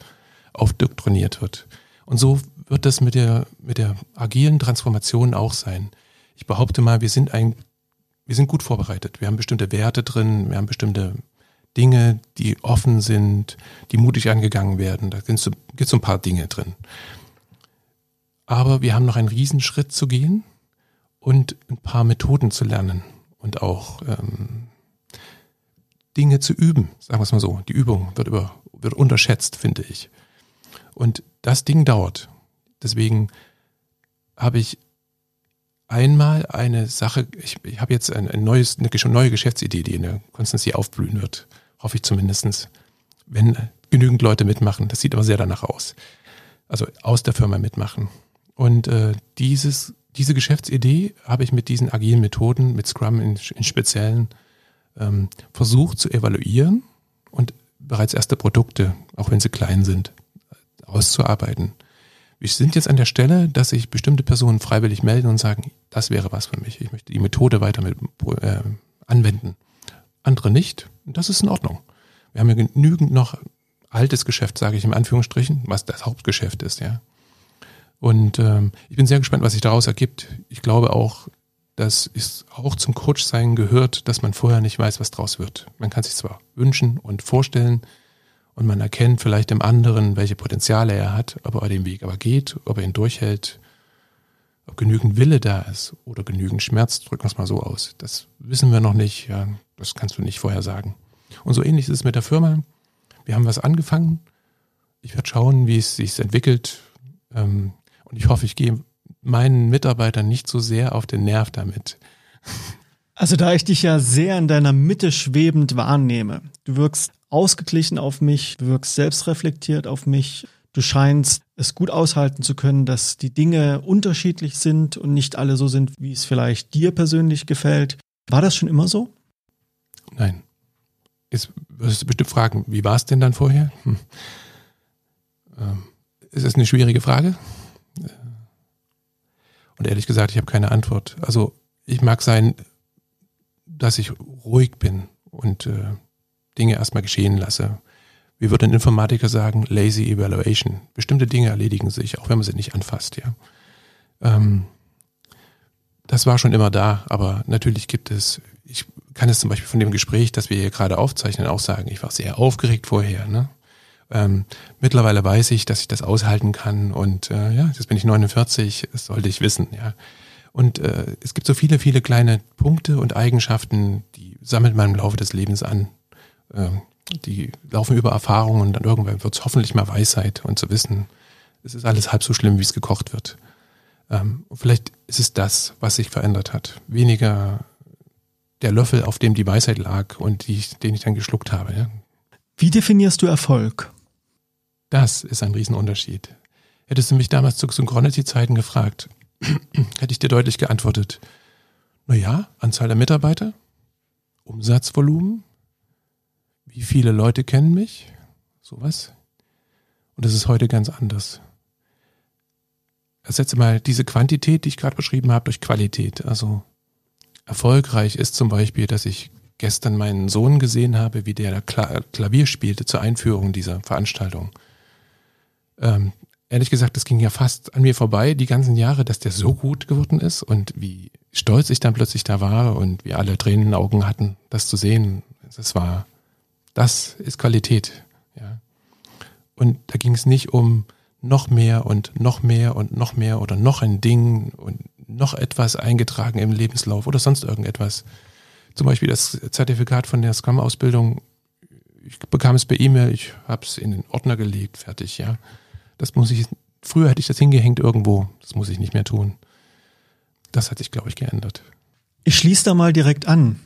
aufdoktriniert wird. Und so wird das mit der, mit der agilen Transformation auch sein. Ich behaupte mal, wir sind ein, wir sind gut vorbereitet. Wir haben bestimmte Werte drin, wir haben bestimmte Dinge, die offen sind, die mutig angegangen werden. Da gibt es so ein paar Dinge drin. Aber wir haben noch einen Riesenschritt zu gehen und ein paar Methoden zu lernen und auch ähm, Dinge zu üben, sagen wir es mal so. Die Übung wird, über, wird unterschätzt, finde ich. Und das Ding dauert. Deswegen habe ich einmal eine Sache, ich, ich habe jetzt ein, ein neues, eine neue Geschäftsidee, die in der Constancy aufblühen wird. Hoffe ich zumindestens, wenn genügend Leute mitmachen. Das sieht aber sehr danach aus. Also aus der Firma mitmachen. Und äh, dieses, diese Geschäftsidee habe ich mit diesen agilen Methoden, mit Scrum in, in Speziellen, ähm, versucht zu evaluieren und bereits erste Produkte, auch wenn sie klein sind, auszuarbeiten. Wir sind jetzt an der Stelle, dass sich bestimmte Personen freiwillig melden und sagen, das wäre was für mich. Ich möchte die Methode weiter mit, äh, anwenden. Andere nicht. Das ist in Ordnung. Wir haben ja genügend noch altes Geschäft, sage ich im Anführungsstrichen, was das Hauptgeschäft ist, ja. Und ähm, ich bin sehr gespannt, was sich daraus ergibt. Ich glaube auch, dass es auch zum Coachsein gehört, dass man vorher nicht weiß, was draus wird. Man kann sich zwar wünschen und vorstellen, und man erkennt vielleicht im anderen, welche Potenziale er hat, ob er den Weg aber geht, ob er ihn durchhält, ob genügend Wille da ist oder genügend Schmerz, drücken wir es mal so aus. Das wissen wir noch nicht, ja, das kannst du nicht vorher sagen. Und so ähnlich ist es mit der Firma. Wir haben was angefangen. Ich werde schauen, wie es sich entwickelt. Ähm, und ich hoffe, ich gehe meinen Mitarbeitern nicht so sehr auf den Nerv damit. Also da ich dich ja sehr in deiner Mitte schwebend wahrnehme, du wirkst ausgeglichen auf mich, du wirkst selbstreflektiert auf mich, du scheinst es gut aushalten zu können, dass die Dinge unterschiedlich sind und nicht alle so sind, wie es vielleicht dir persönlich gefällt. War das schon immer so? Nein. Jetzt wirst du bestimmt fragen, wie war es denn dann vorher? Hm. Ähm, ist das eine schwierige Frage? Und ehrlich gesagt, ich habe keine Antwort. Also ich mag sein, dass ich ruhig bin und äh, Dinge erstmal geschehen lasse. Wie würde ein Informatiker sagen, lazy evaluation. Bestimmte Dinge erledigen sich, auch wenn man sie nicht anfasst, ja. Ähm, das war schon immer da, aber natürlich gibt es, ich kann es zum Beispiel von dem Gespräch, das wir hier gerade aufzeichnen, auch sagen, ich war sehr aufgeregt vorher, ne? Ähm, mittlerweile weiß ich, dass ich das aushalten kann und äh, ja, jetzt bin ich 49, das sollte ich wissen, ja. Und äh, es gibt so viele, viele kleine Punkte und Eigenschaften, die sammelt man im Laufe des Lebens an. Ähm, die laufen über Erfahrungen und dann irgendwann wird es hoffentlich mal Weisheit und zu wissen, es ist alles halb so schlimm, wie es gekocht wird. Ähm, vielleicht ist es das, was sich verändert hat. Weniger der Löffel, auf dem die Weisheit lag und die, den ich dann geschluckt habe. Ja. Wie definierst du Erfolg? Das ist ein Riesenunterschied. Hättest du mich damals zu Synchronity-Zeiten gefragt, hätte ich dir deutlich geantwortet, naja, Anzahl der Mitarbeiter, Umsatzvolumen, wie viele Leute kennen mich, sowas. Und das ist heute ganz anders. Ersetze mal diese Quantität, die ich gerade beschrieben habe, durch Qualität. Also erfolgreich ist zum Beispiel, dass ich gestern meinen Sohn gesehen habe, wie der Klavier spielte zur Einführung dieser Veranstaltung. Ähm, ehrlich gesagt, das ging ja fast an mir vorbei, die ganzen Jahre, dass der so gut geworden ist und wie stolz ich dann plötzlich da war und wie alle Tränen in den Augen hatten, das zu sehen. Das war, das ist Qualität. Ja. Und da ging es nicht um noch mehr und noch mehr und noch mehr oder noch ein Ding und noch etwas eingetragen im Lebenslauf oder sonst irgendetwas. Zum Beispiel das Zertifikat von der Scrum-Ausbildung. Ich bekam es per E-Mail, ich habe es in den Ordner gelegt, fertig, ja. Das muss ich, früher hätte ich das hingehängt irgendwo, das muss ich nicht mehr tun. Das hat sich, glaube ich, geändert. Ich schließe da mal direkt an.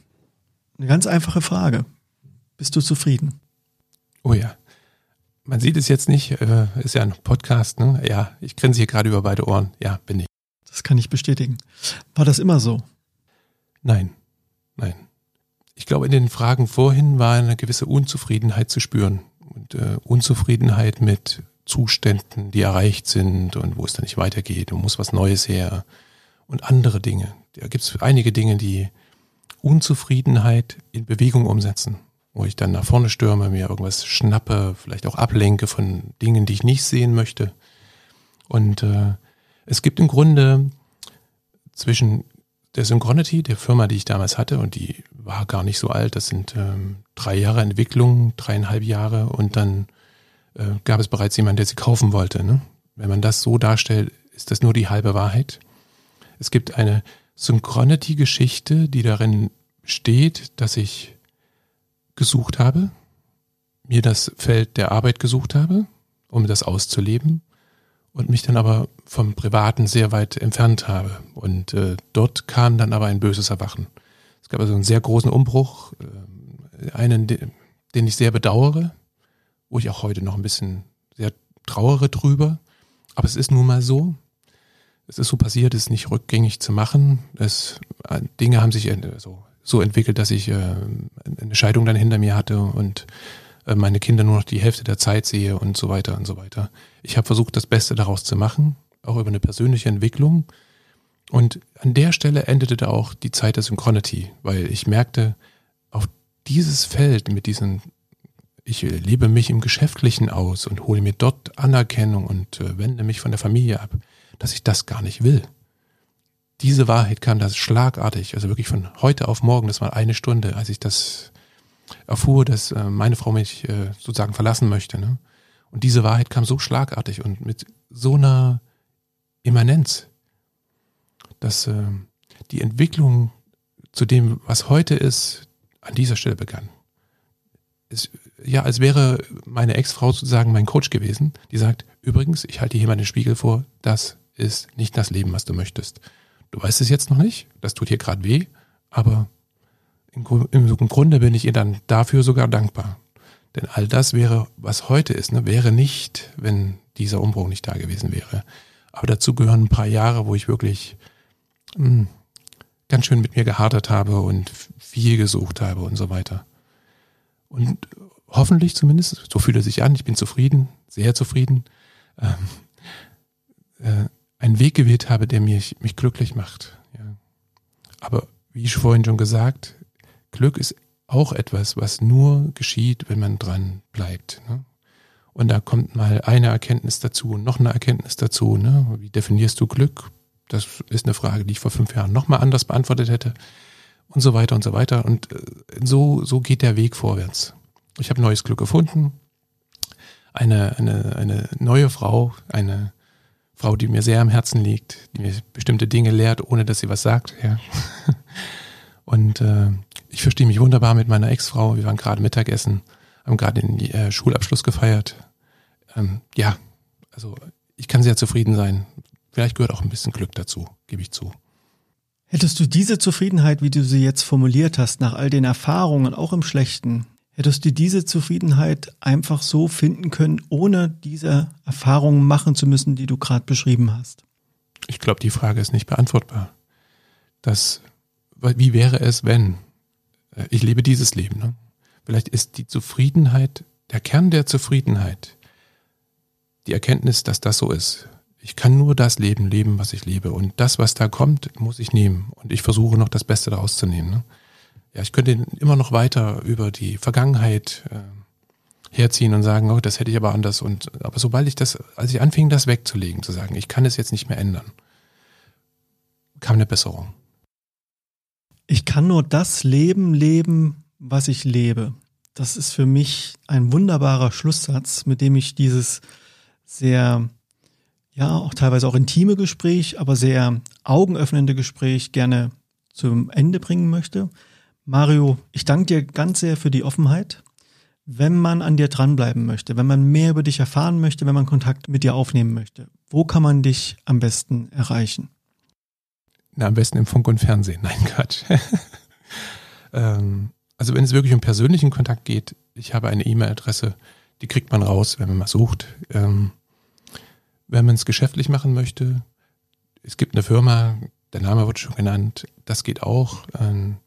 Eine ganz einfache Frage. Bist du zufrieden? Oh ja. Man sieht es jetzt nicht, äh, ist ja ein Podcast, ne? Ja, ich grinse hier gerade über beide Ohren. Ja, bin ich. Das kann ich bestätigen. War das immer so? Nein, nein. Ich glaube, in den Fragen vorhin war eine gewisse Unzufriedenheit zu spüren. Und äh, Unzufriedenheit mit Zuständen, die erreicht sind und wo es dann nicht weitergeht und muss was Neues her und andere Dinge. Da gibt es einige Dinge, die Unzufriedenheit in Bewegung umsetzen wo ich dann nach vorne stürme, mir irgendwas schnappe, vielleicht auch ablenke von Dingen, die ich nicht sehen möchte. Und äh, es gibt im Grunde zwischen der Synchronity, der Firma, die ich damals hatte, und die war gar nicht so alt, das sind ähm, drei Jahre Entwicklung, dreieinhalb Jahre, und dann äh, gab es bereits jemanden, der sie kaufen wollte. Ne? Wenn man das so darstellt, ist das nur die halbe Wahrheit. Es gibt eine Synchronity-Geschichte, die darin steht, dass ich gesucht habe, mir das Feld der Arbeit gesucht habe, um das auszuleben und mich dann aber vom Privaten sehr weit entfernt habe. Und äh, dort kam dann aber ein böses Erwachen. Es gab also einen sehr großen Umbruch, äh, einen, den ich sehr bedauere, wo ich auch heute noch ein bisschen sehr trauere drüber. Aber es ist nun mal so. Es ist so passiert, es ist nicht rückgängig zu machen. Es, äh, Dinge haben sich äh, so entwickelt, dass ich äh, eine Scheidung dann hinter mir hatte und äh, meine Kinder nur noch die Hälfte der Zeit sehe und so weiter und so weiter. Ich habe versucht, das Beste daraus zu machen, auch über eine persönliche Entwicklung. Und an der Stelle endete da auch die Zeit der Synchronity, weil ich merkte, auf dieses Feld mit diesen, ich lebe mich im Geschäftlichen aus und hole mir dort Anerkennung und äh, wende mich von der Familie ab, dass ich das gar nicht will diese Wahrheit kam das schlagartig, also wirklich von heute auf morgen, das war eine Stunde, als ich das erfuhr, dass äh, meine Frau mich äh, sozusagen verlassen möchte. Ne? Und diese Wahrheit kam so schlagartig und mit so einer Immanenz, dass äh, die Entwicklung zu dem, was heute ist, an dieser Stelle begann. Es, ja, als wäre meine Ex-Frau sozusagen mein Coach gewesen, die sagt, übrigens, ich halte hier mal den Spiegel vor, das ist nicht das Leben, was du möchtest. Du weißt es jetzt noch nicht, das tut hier gerade weh, aber im, im, Grunde bin ich ihr dann dafür sogar dankbar. Denn all das wäre, was heute ist, ne, wäre nicht, wenn dieser Umbruch nicht da gewesen wäre. Aber dazu gehören ein paar Jahre, wo ich wirklich mh, hm, ganz schön mit mir gehadert habe und viel gesucht habe und so weiter. Und hoffentlich zumindest, so fühlt er sich an, ich bin zufrieden, sehr zufrieden. Ähm, äh, einen Weg gewählt habe, der mich, mich glücklich macht. Ja. Aber wie ich vorhin schon gesagt, Glück ist auch etwas, was nur geschieht, wenn man dran bleibt. Ne? Und da kommt mal eine Erkenntnis dazu und noch eine Erkenntnis dazu. Ne? Wie definierst du Glück? Das ist eine Frage, die ich vor fünf Jahren nochmal anders beantwortet hätte. Und so weiter und so weiter. Und äh, so, so geht der Weg vorwärts. Ich habe neues Glück gefunden. eine, eine, eine neue Frau, eine Frau, die mir sehr am Herzen liegt, die mir bestimmte Dinge lehrt, ohne dass sie was sagt. Ja. Und äh, ich verstehe mich wunderbar mit meiner Ex-Frau. Wir waren gerade Mittagessen, haben gerade den äh, Schulabschluss gefeiert. Ähm, ja, also ich kann sehr zufrieden sein. Vielleicht gehört auch ein bisschen Glück dazu, gebe ich zu. Hättest du diese Zufriedenheit, wie du sie jetzt formuliert hast, nach all den Erfahrungen, auch im Schlechten, hättest du diese Zufriedenheit einfach so finden können, ohne diese Erfahrungen machen zu müssen, die du gerade beschrieben hast? Ich glaube, die Frage ist nicht beantwortbar. Das, wie wäre es, wenn? Äh, ich lebe dieses Leben. Ne? Vielleicht ist die Zufriedenheit, der Kern der Zufriedenheit, die Erkenntnis, dass das so ist. Ich kann nur das Leben leben, was ich lebe. Und das, was da kommt, muss ich nehmen. Und ich versuche noch das Beste daraus zu nehmen. Ne? Ja, ich könnte immer noch weiter über die Vergangenheit äh, herziehen und sagen, oh, das hätte ich aber anders. Und aber sobald ich das, als ich anfing, das wegzulegen, zu sagen, ich kann es jetzt nicht mehr ändern, kam eine Besserung. Ich kann nur das Leben leben, was ich lebe. Das ist für mich ein wunderbarer Schlusssatz, mit dem ich dieses sehr, ja, auch teilweise auch intime Gespräch, aber sehr augenöffnende Gespräch gerne zum Ende bringen möchte. Mario, ich danke dir ganz sehr für die Offenheit. Wenn man an dir dranbleiben möchte, wenn man mehr über dich erfahren möchte, wenn man Kontakt mit dir aufnehmen möchte, wo kann man dich am besten erreichen? Na, am besten im Funk und Fernsehen. Nein, Quatsch. ähm, also wenn es wirklich um persönlichen Kontakt geht, ich habe eine E-Mail-Adresse, die kriegt man raus, wenn man mal sucht. Ähm, wenn man es geschäftlich machen möchte, es gibt eine Firma, der Name wurde schon genannt, das geht auch. Ähm,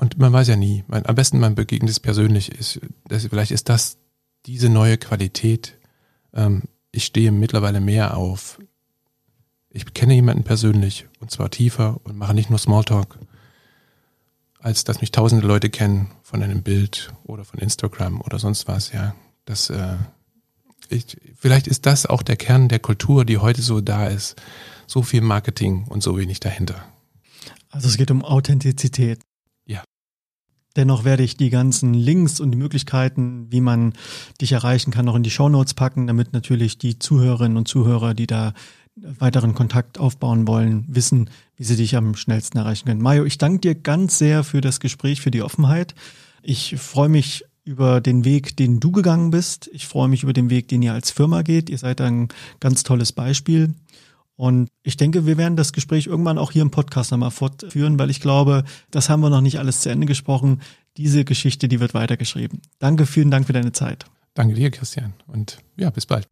und man weiß ja nie. Man, am besten man begegnet es persönlich. Ist, das, vielleicht ist das diese neue Qualität. Ähm, ich stehe mittlerweile mehr auf. Ich kenne jemanden persönlich und zwar tiefer und mache nicht nur Smalltalk, als dass mich tausende Leute kennen von einem Bild oder von Instagram oder sonst was. Ja, das. Äh, ich, vielleicht ist das auch der Kern der Kultur, die heute so da ist. So viel Marketing und so wenig dahinter. Also es geht um Authentizität. Dennoch werde ich die ganzen Links und die Möglichkeiten, wie man dich erreichen kann, noch in die Show Notes packen, damit natürlich die Zuhörerinnen und Zuhörer, die da weiteren Kontakt aufbauen wollen, wissen, wie sie dich am schnellsten erreichen können. Mario, ich danke dir ganz sehr für das Gespräch, für die Offenheit. Ich freue mich über den Weg, den du gegangen bist. Ich freue mich über den Weg, den ihr als Firma geht. Ihr seid ein ganz tolles Beispiel. Und ich denke, wir werden das Gespräch irgendwann auch hier im Podcast nochmal fortführen, weil ich glaube, das haben wir noch nicht alles zu Ende gesprochen. Diese Geschichte, die wird weitergeschrieben. Danke, vielen Dank für deine Zeit. Danke dir, Christian. Und ja, bis bald.